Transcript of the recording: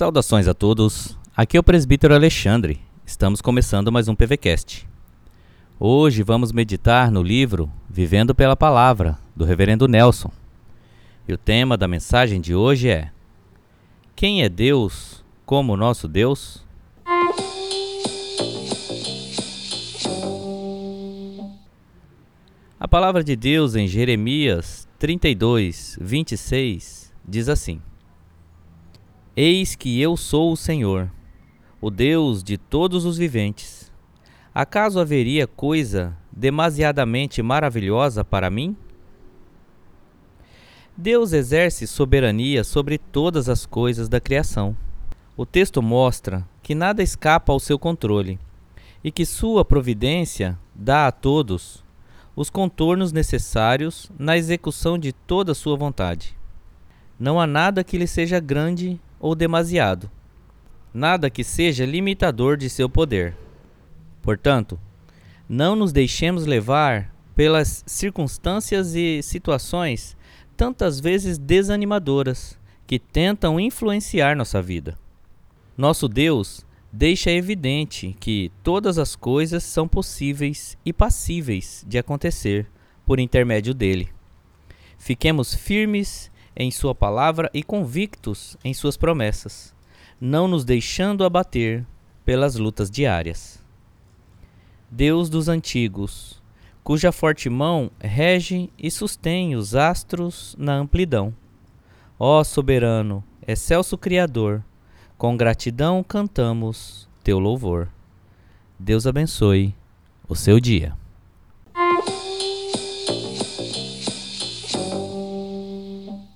Saudações a todos. Aqui é o presbítero Alexandre. Estamos começando mais um PVcast. Hoje vamos meditar no livro Vivendo pela Palavra, do Reverendo Nelson. E o tema da mensagem de hoje é: Quem é Deus como nosso Deus? A palavra de Deus em Jeremias 32, 26 diz assim: Eis que eu sou o Senhor, o Deus de todos os viventes. Acaso haveria coisa demasiadamente maravilhosa para mim? Deus exerce soberania sobre todas as coisas da criação. O texto mostra que nada escapa ao seu controle e que sua providência dá a todos os contornos necessários na execução de toda sua vontade. Não há nada que lhe seja grande ou demasiado, nada que seja limitador de seu poder. Portanto, não nos deixemos levar pelas circunstâncias e situações tantas vezes desanimadoras que tentam influenciar nossa vida. Nosso Deus deixa evidente que todas as coisas são possíveis e passíveis de acontecer por intermédio dele. Fiquemos firmes em Sua palavra e convictos em Suas promessas, não nos deixando abater pelas lutas diárias. Deus dos antigos, cuja forte mão rege e sustém os astros na amplidão. Ó soberano, excelso Criador, com gratidão cantamos teu louvor. Deus abençoe o seu dia.